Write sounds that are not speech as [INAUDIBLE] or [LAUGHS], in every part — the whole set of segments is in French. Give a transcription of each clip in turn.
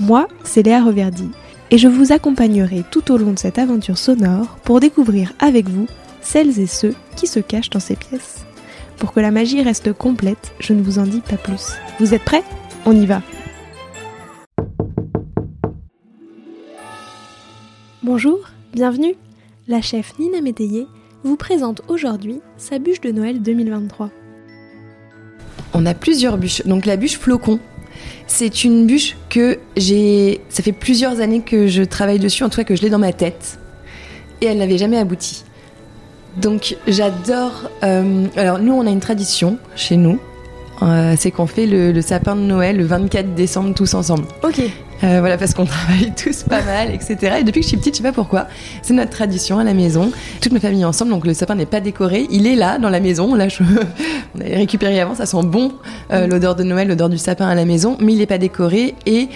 Moi, c'est Léa Reverdy, et je vous accompagnerai tout au long de cette aventure sonore pour découvrir avec vous celles et ceux qui se cachent dans ces pièces. Pour que la magie reste complète, je ne vous en dis pas plus. Vous êtes prêts? On y va Bonjour, bienvenue La chef Nina Métayer vous présente aujourd'hui sa bûche de Noël 2023. On a plusieurs bûches. Donc la bûche flocon, c'est une bûche que j'ai. Ça fait plusieurs années que je travaille dessus, en tout cas que je l'ai dans ma tête. Et elle n'avait jamais abouti. Donc j'adore. euh, alors nous, on a une tradition chez nous. Euh, c'est qu'on fait le, le sapin de Noël le 24 décembre tous ensemble. Ok, Euh, voilà, parce qu'on [LAUGHS] travaille tous pas mal, etc. Et depuis que je suis petite, je sais pas pourquoi, c'est notre tradition à la maison. Toute ma famille est ensemble, donc le sapin n'est pas décoré. Il est là, dans la maison. Là, je... [LAUGHS] on avait récupéré avant, ça sent bon, euh, l'odeur de Noël, l'odeur du sapin à la maison, mais il n'est pas décoré. Et,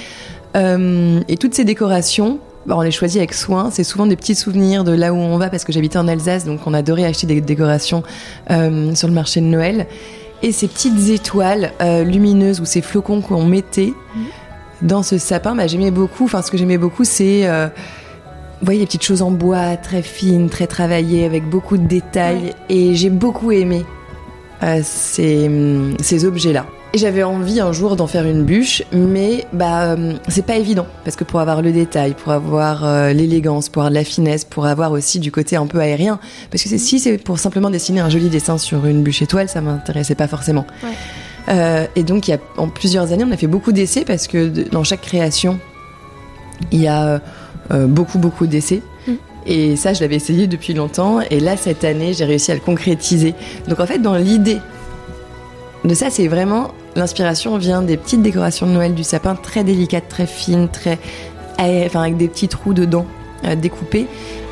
et toutes ces décorations, bah, on les choisit avec soin. C'est souvent des petits souvenirs de là où on va, parce que j'habitais en Alsace, donc on adorait acheter des décorations euh, sur le marché de Noël. Et ces petites étoiles euh, lumineuses ou ces flocons qu'on mettait dans ce sapin, bah, j'aimais beaucoup. Enfin, ce que j'aimais beaucoup, c'est, euh, vous voyez, les petites choses en bois, très fines, très travaillées, avec beaucoup de détails. Et j'ai beaucoup aimé euh, ces, hum, ces objets-là. Et j'avais envie un jour d'en faire une bûche, mais bah hum, c'est pas évident parce que pour avoir le détail, pour avoir euh, l'élégance, pour avoir de la finesse, pour avoir aussi du côté un peu aérien, parce que si c'est pour simplement dessiner un joli dessin sur une bûche étoile, ça m'intéressait pas forcément. Ouais. Euh, et donc il y a en plusieurs années, on a fait beaucoup d'essais parce que de- dans chaque création, il y a euh, beaucoup beaucoup d'essais. Mm. Et ça, je l'avais essayé depuis longtemps. Et là, cette année, j'ai réussi à le concrétiser. Donc en fait, dans l'idée de ça, c'est vraiment l'inspiration vient des petites décorations de Noël du sapin, très délicates, très fines, très, avec des petits trous dedans euh, découpés.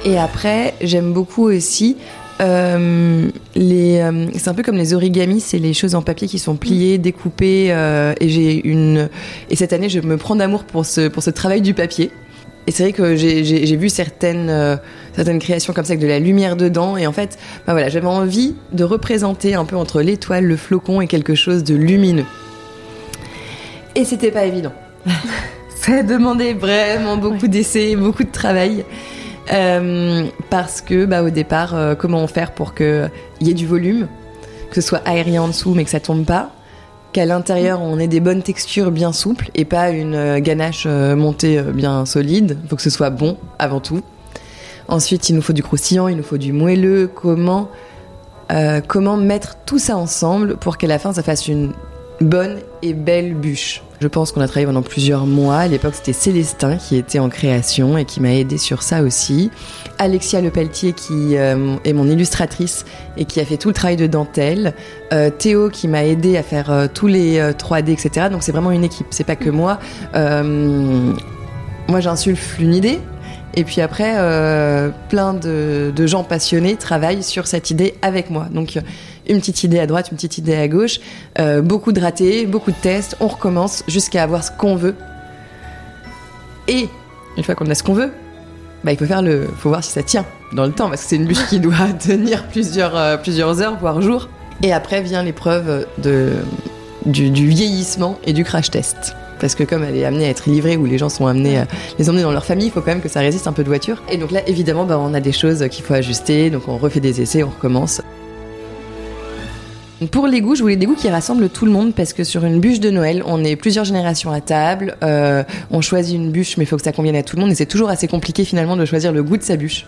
Et après, j'aime beaucoup aussi euh, les. euh, c'est un peu comme les origamis, c'est les choses en papier qui sont pliées, découpées. et j'ai une. Et cette année, je me prends d'amour pour ce pour ce travail du papier. Et c'est vrai que j'ai- vu certaines, certaines créations comme ça avec de la lumière dedans. Et en fait, bah voilà, j'avais envie de représenter un peu entre l'étoile, le flocon et quelque chose de lumineux. Et c'était pas évident. [LAUGHS] ça a demandé vraiment beaucoup Ouais. d'essais, beaucoup de travail. Euh, parce que, bah, au départ, euh, comment faire pour qu'il y ait du volume, que ce soit aérien en dessous mais que ça tombe pas, qu'à l'intérieur on ait des bonnes textures bien souples et pas une euh, ganache euh, montée bien solide. Il faut que ce soit bon avant tout. Ensuite, il nous faut du croustillant, il nous faut du moelleux. Comment, euh, comment mettre tout ça ensemble pour qu'à la fin ça fasse une bonne et belle bûche? Je pense qu'on a travaillé pendant plusieurs mois. À l'époque, c'était Célestin qui était en création et qui m'a aidé sur ça aussi. Alexia Lepelletier qui euh, est mon illustratrice et qui a fait tout le travail de dentelle. Euh, Théo qui m'a aidé à faire tous les euh, 3D, etc. Donc c'est vraiment une équipe. C'est pas que moi. Moi, j'insuffle une idée. Et puis après, euh, plein de, gens passionnés travaillent sur cette idée avec moi. Donc, une petite idée à droite, une petite idée à gauche, euh, beaucoup de ratés, beaucoup de tests, on recommence jusqu'à avoir ce qu'on veut. Et une fois qu'on a ce qu'on veut, bah, il faut faire le, faut voir si ça tient dans le temps, parce que c'est une bûche qui doit [LAUGHS] tenir plusieurs, euh, plusieurs heures, voire jours. Et après vient l'épreuve de, du, du vieillissement et du crash test. Parce que comme elle est amenée à être livrée, où les gens sont amenés à les emmener dans leur famille, il faut quand même que ça résiste un peu de voiture. Et donc là, évidemment, bah, on a des choses qu'il faut ajuster, donc on refait des essais, on recommence. Pour les goûts, je voulais des goûts qui rassemblent tout le monde parce que sur une bûche de Noël, on est plusieurs générations à table, euh, on choisit une bûche mais il faut que ça convienne à tout le monde et c'est toujours assez compliqué finalement de choisir le goût de sa bûche.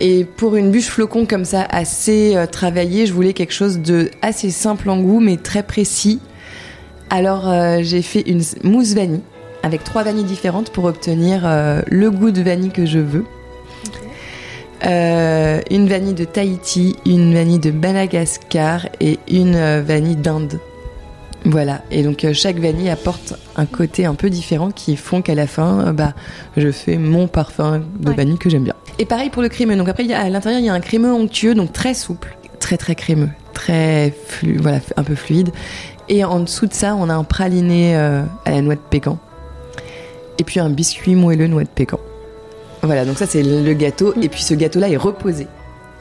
Et pour une bûche flocon comme ça, assez euh, travaillée, je voulais quelque chose de assez simple en goût mais très précis. Alors euh, j'ai fait une mousse vanille avec trois vanilles différentes pour obtenir euh, le goût de vanille que je veux. Euh, une vanille de Tahiti, une vanille de Madagascar et une vanille d'Inde. Voilà, et donc chaque vanille apporte un côté un peu différent qui font qu'à la fin, bah, je fais mon parfum de Ouais. vanille que j'aime bien. Et pareil pour le crémeux. Donc après, à l'intérieur, il y a un crémeux onctueux, donc très souple, très très crémeux, très flu, un peu fluide. Et en dessous de ça, on a un praliné euh, à la noix de pécan. Et puis un biscuit moelleux noix de pécan. Voilà, donc ça c'est le gâteau. Et puis ce gâteau-là est reposé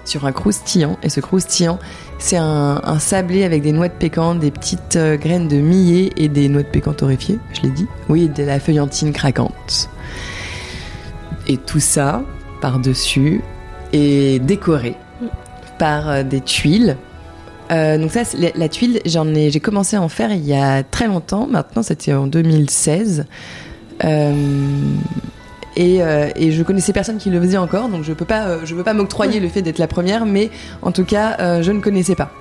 sur un croustillant. Et ce croustillant, c'est un, sablé avec des noix de pécan, des petites euh, graines de millet et des noix de pécan torréfiées, je l'ai dit. Oui, de la feuillantine craquante. Et tout ça, par-dessus, est décoré par euh, des tuiles. Euh, donc ça, la, la tuile, j'en ai, j'ai commencé à en faire il y a très longtemps. Maintenant, c'était en 2016. Euh, et, euh, et je connaissais personne qui le faisait encore, donc je peux pas, euh, je veux pas m'octroyer le fait d'être la première, mais en tout cas, je ne connaissais pas.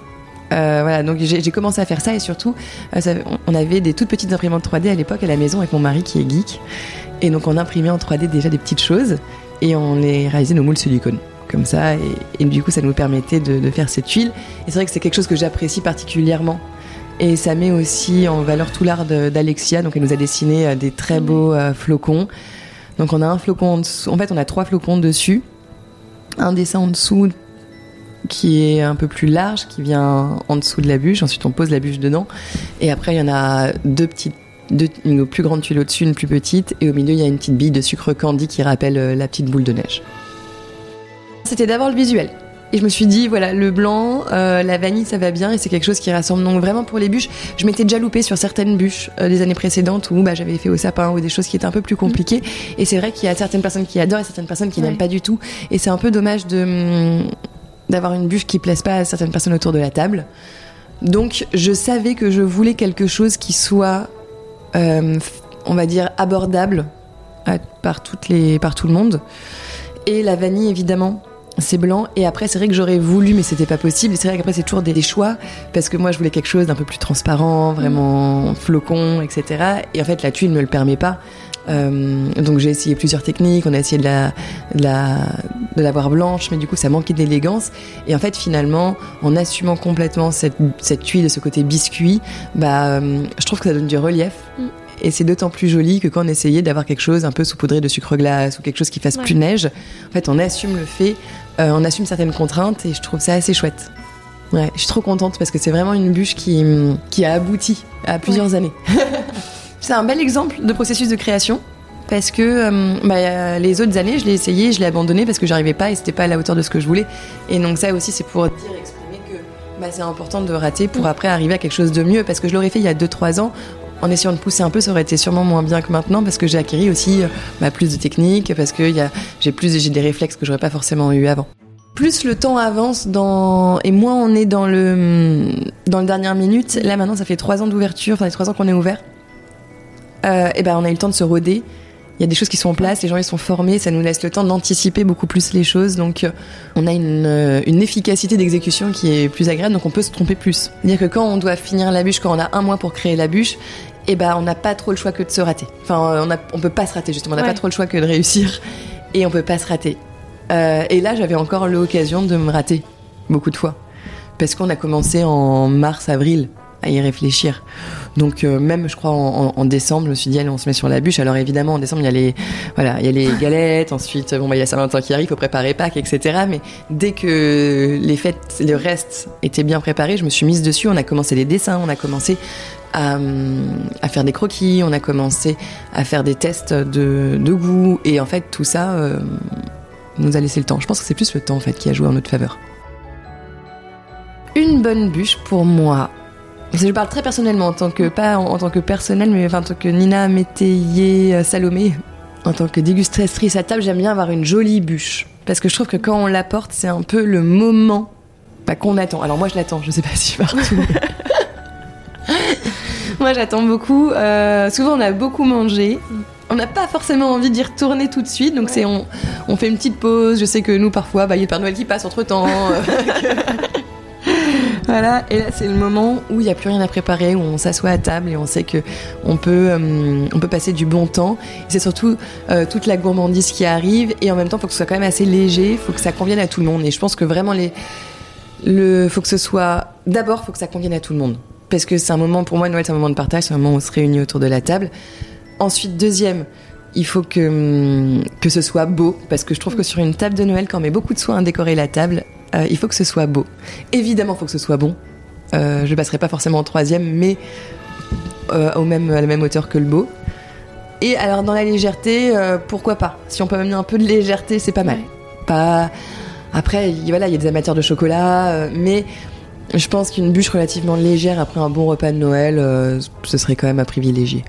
Euh, voilà, donc j'ai commencé à faire ça et surtout, euh, ça- on avait des toutes petites imprimantes 3D à l'époque à la maison avec mon mari qui est geek, et donc on imprimait en 3D déjà des petites choses et on les réalisait nos moules silicone comme ça, et, et du coup ça nous permettait de, de faire cette tuile. Et c'est vrai que c'est quelque chose que j'apprécie particulièrement. Et ça met aussi en valeur tout l'art d'Alexia, donc elle nous a dessiné euh, des très beaux euh, flocons. Donc on a un flocon en dessous, en fait on a trois flocons dessus, un dessin en dessous qui est un peu plus large, qui vient en dessous de la bûche, ensuite on pose la bûche dedans, et après il y en a deux petites, deux, une plus grande tuile au-dessus, une plus petite, et au milieu il y a une petite bille de sucre candy qui rappelle euh, la petite boule de neige. C'était d'abord le visuel. Et je me suis dit, voilà, le blanc, euh, la vanille, ça va bien et c'est quelque chose qui rassemble. Donc vraiment pour les bûches, je m'étais déjà loupée sur certaines bûches euh, des années précédentes où bah, j'avais fait au sapin ou des choses qui étaient un peu plus compliquées. Et c'est vrai qu'il y a certaines personnes qui adorent et certaines personnes qui Ouais. n'aiment pas du tout. Et c'est un peu dommage de hum, d'avoir une bûche qui plaise pas à certaines personnes autour de la table. Donc je savais que je voulais quelque chose qui soit, euh, on va dire, abordable à- par, toutes les, par tout le monde. Et la vanille, évidemment, c'est blanc. Et après, c'est vrai que j'aurais voulu, mais c'était pas possible. C'est vrai qu'après, c'est toujours des, choix. Parce que moi, je voulais quelque chose d'un peu plus transparent, vraiment flocon, etc. Et en fait, la tuile ne le permet pas. Euh, donc j'ai essayé plusieurs techniques, on a essayé de la, de l'avoir blanche, mais du coup ça manquait d'élégance. Et en fait finalement, en assumant complètement cette, cette tuile ce côté biscuit, bah euh, je trouve que ça donne du relief. Mm. Et c'est d'autant plus joli que quand on essayait d'avoir quelque chose un peu saupoudré de sucre glace ou quelque chose qui fasse Ouais. plus neige, en fait on assume le fait, euh, on assume certaines contraintes et je trouve ça assez chouette. Ouais, je suis trop contente parce que c'est vraiment une bûche qui, qui a abouti à plusieurs années. [LAUGHS] c'est un bel exemple de processus de création parce que euh, bah, les autres années, je l'ai essayé, je l'ai abandonné parce que j'arrivais pas et c'était pas à la hauteur de ce que je voulais. Et donc ça aussi, c'est pour dire, exprimer que bah, c'est important de rater pour après arriver à quelque chose de mieux. Parce que je l'aurais fait il y a 2-3 ans. En essayant de pousser un peu, ça aurait été sûrement moins bien que maintenant parce que j'ai acquis aussi euh, bah, plus de techniques, parce que j'ai plus j'ai des réflexes que j'aurais pas forcément eu avant. Plus le temps avance et moins on est dans le dans le dernière minute. Là maintenant, ça fait trois ans d'ouverture, enfin les trois ans qu'on est ouvert. Euh, et ben on a eu le temps de se roder. Il y a des choses qui sont en place, les gens ils sont formés, ça nous laisse le temps d'anticiper beaucoup plus les choses. Donc euh, on a une, euh, une efficacité d'exécution qui est plus agréable, donc on peut se tromper plus. C'est-à-dire que quand on doit finir la bûche, quand on a un mois pour créer la bûche, et ben on n'a pas trop le choix que de se rater. Enfin, euh, on, a, on peut pas se rater justement, on n'a Ouais. pas trop le choix que de réussir, et on peut pas se rater. Euh, et là, j'avais encore l'occasion de me rater beaucoup de fois, parce qu'on a commencé en mars-avril à y réfléchir. Donc euh, même, je crois, en, décembre, je me suis dit, allez, on se met sur la bûche. Alors évidemment, en décembre, il y a les, voilà, il y a les [LAUGHS] galettes. Ensuite, bon, bah, il y a Saint-Valentin qui arrive, faut préparer Pâques, etc. Mais dès que les fêtes, le reste était bien préparé, je me suis mise dessus. On a commencé les dessins, on a commencé à, hum, à faire des croquis, on a commencé à faire des tests de, de goût. Et en fait, tout ça euh, nous a laissé le temps. Je pense que c'est plus le temps en fait qui a joué en notre faveur. Une bonne bûche pour moi. Je parle très personnellement en tant que pas en, en tant que personnel, mais enfin, en tant que Nina Métayer euh, Salomé, en tant que dégustatrice à table, j'aime bien avoir une jolie bûche parce que je trouve que quand on l'apporte, c'est un peu le moment bah, qu'on attend. Alors moi, je l'attends. Je sais pas si partout. [LAUGHS] moi, j'attends beaucoup. Euh, souvent, on a beaucoup mangé. On n'a pas forcément envie d'y retourner tout de suite, donc c'est on, on fait une petite pause. Je sais que nous, parfois, bah, il y a le Père Noël qui passe entre temps. [LAUGHS] Voilà, et là c'est le moment où il n'y a plus rien à préparer, où on s'assoit à table et on sait que on peut, euh, on peut passer du bon temps. C'est surtout euh, toute la gourmandise qui arrive et en même temps il faut que ce soit quand même assez léger, il faut que ça convienne à tout le monde. Et je pense que vraiment les, le, faut que ce soit d'abord faut que ça convienne à tout le monde. parce que c'est un moment, pour moi, Noël, c'est un moment de partage, c'est un moment où on se réunit autour de la table. Ensuite, deuxième, il faut que, que ce soit beau, parce que je trouve que sur une table de Noël, quand on met beaucoup de soin à décorer la table, euh, il faut que ce soit beau. Évidemment, il faut que ce soit bon. Euh, je passerai pas forcément en troisième, mais euh, au même, à la même hauteur que le beau. Et alors, dans la légèreté, pourquoi pas? Si on peut amener un peu de légèreté, c'est pas mal. Pas... Après, il- voilà, il y a des amateurs de chocolat, mais je pense qu'une bûche relativement légère après un bon repas de Noël, ce serait quand même à privilégier.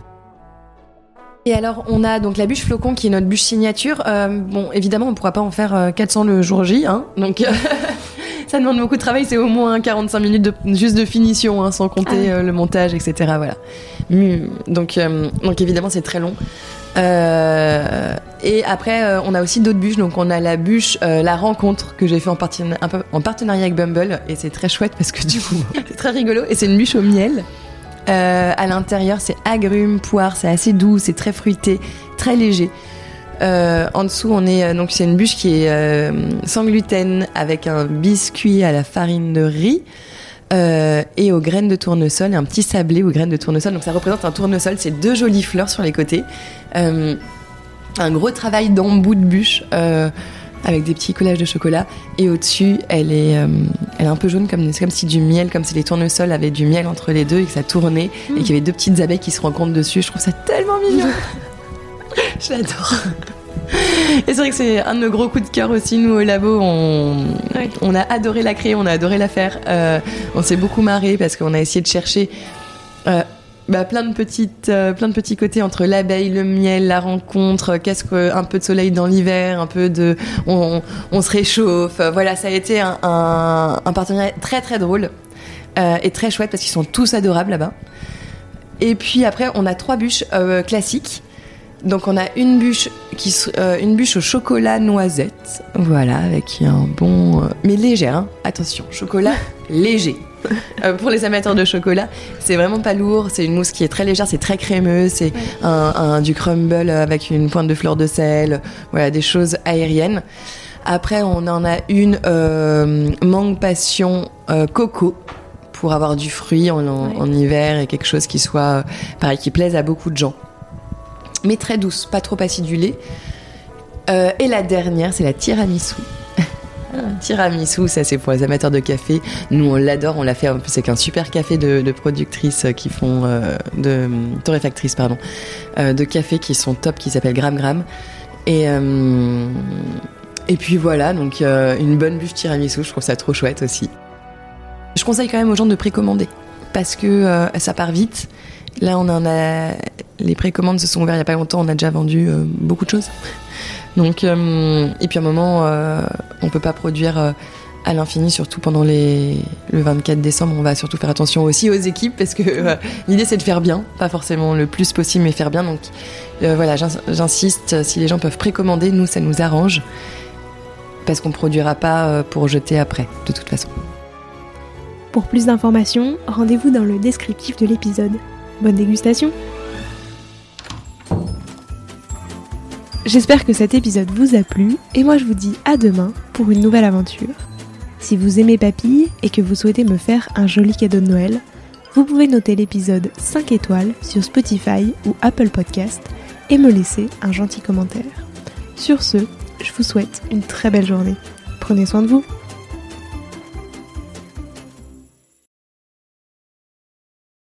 Et alors, on a donc la bûche flocon qui est notre bûche signature. Euh, bon, évidemment, on pourra pas en faire euh, 400 le jour J, hein, donc [LAUGHS] ça demande beaucoup de travail. C'est au moins 45 minutes de, juste de finition, hein, sans compter Ah euh, le montage, etc. Voilà. Donc, euh, donc évidemment, c'est très long. Euh, et après, euh, on a aussi d'autres bûches. Donc, on a la bûche euh, La Rencontre que j'ai fait en, en partenariat avec Bumble. Et c'est très chouette parce que du coup, [LAUGHS] c'est très rigolo. Et c'est une bûche au miel. Euh, à l'intérieur, c'est agrumes, poire, c'est assez doux, c'est très fruité, très léger. Euh, en dessous, on est euh, donc c'est une bûche qui est euh, sans gluten avec un biscuit à la farine de riz. et aux graines de tournesol un petit sablé aux graines de tournesol. Donc ça représente un tournesol, c'est deux jolies fleurs sur les côtés. Un gros travail d'embout de bûche avec des petits collages de chocolat. Et au-dessus, elle est, euh, elle est un peu jaune, comme, c'est comme si du miel, comme si les tournesols avaient du miel entre les deux et que ça tournait et qu'il y avait deux petites abeilles qui se rencontrent dessus. Je trouve ça tellement mignon. [LAUGHS] Je l'adore. Et c'est vrai que c'est un de nos gros coups de cœur aussi, nous au labo. On, Ouais. on a adoré la créer, on a adoré la faire. Euh, on s'est beaucoup marré parce qu'on a essayé de chercher euh, bah, plein, de petites, euh, plein de petits côtés entre l'abeille, le miel, la rencontre, qu'est-ce que un peu de soleil dans l'hiver, un peu de. On, on se réchauffe. Voilà, ça a été un, un, un partenariat très très drôle euh, et très chouette parce qu'ils sont tous adorables là-bas. Et puis après, on a trois bûches euh, classiques. Donc on a une bûche qui euh, une bûche au chocolat noisette, voilà, avec un bon euh, mais légère, hein. attention, chocolat [LAUGHS] léger. [LAUGHS] Euh, pour les amateurs de chocolat, c'est vraiment pas lourd, c'est une mousse qui est très légère, c'est très crémeux, c'est un, un- du crumble avec une pointe de fleur de sel, voilà, des choses aériennes. Après, on en a une euh, mangue passion euh, coco pour avoir du fruit en, en- Ouais. en hiver et quelque chose qui soit euh, pareil, qui plaise à beaucoup de gens mais très douce, pas trop acidulée. Euh, et la dernière, c'est la tiramisu. Tiramisu, ça c'est pour les amateurs de café. Nous on l'adore, on l'a fait en plus avec un super café de, productrices qui font euh, de torréfactrices pardon, euh, de café qui sont top, qui s'appelle Gram Gram. Et euh, et puis voilà, donc euh, une bonne bûche tiramisu, je trouve ça trop chouette aussi. Je conseille quand même aux gens de précommander parce que euh, ça part vite. Là, on en a les précommandes se sont ouvertes il y a pas longtemps, on a déjà vendu euh, beaucoup de choses. Donc, euh, et puis à un moment, euh, on peut pas produire euh, à l'infini, surtout pendant les, le 24 décembre. On va surtout faire attention aussi aux équipes parce que l'idée c'est de faire bien, pas forcément le plus possible, mais faire bien. Donc voilà, j'ins- j'insiste, si les gens peuvent précommander, nous ça nous arrange parce qu'on produira pas pour jeter après, de toute façon. Pour plus d'informations, rendez-vous dans le descriptif de l'épisode. Bonne dégustation J'espère que cet épisode vous a plu et moi je vous dis à demain pour une nouvelle aventure. Si vous aimez Papille et que vous souhaitez me faire un joli cadeau de Noël, vous pouvez noter l'épisode 5 étoiles sur Spotify ou Apple Podcast et me laisser un gentil commentaire. Sur ce, je vous souhaite une très belle journée. Prenez soin de vous.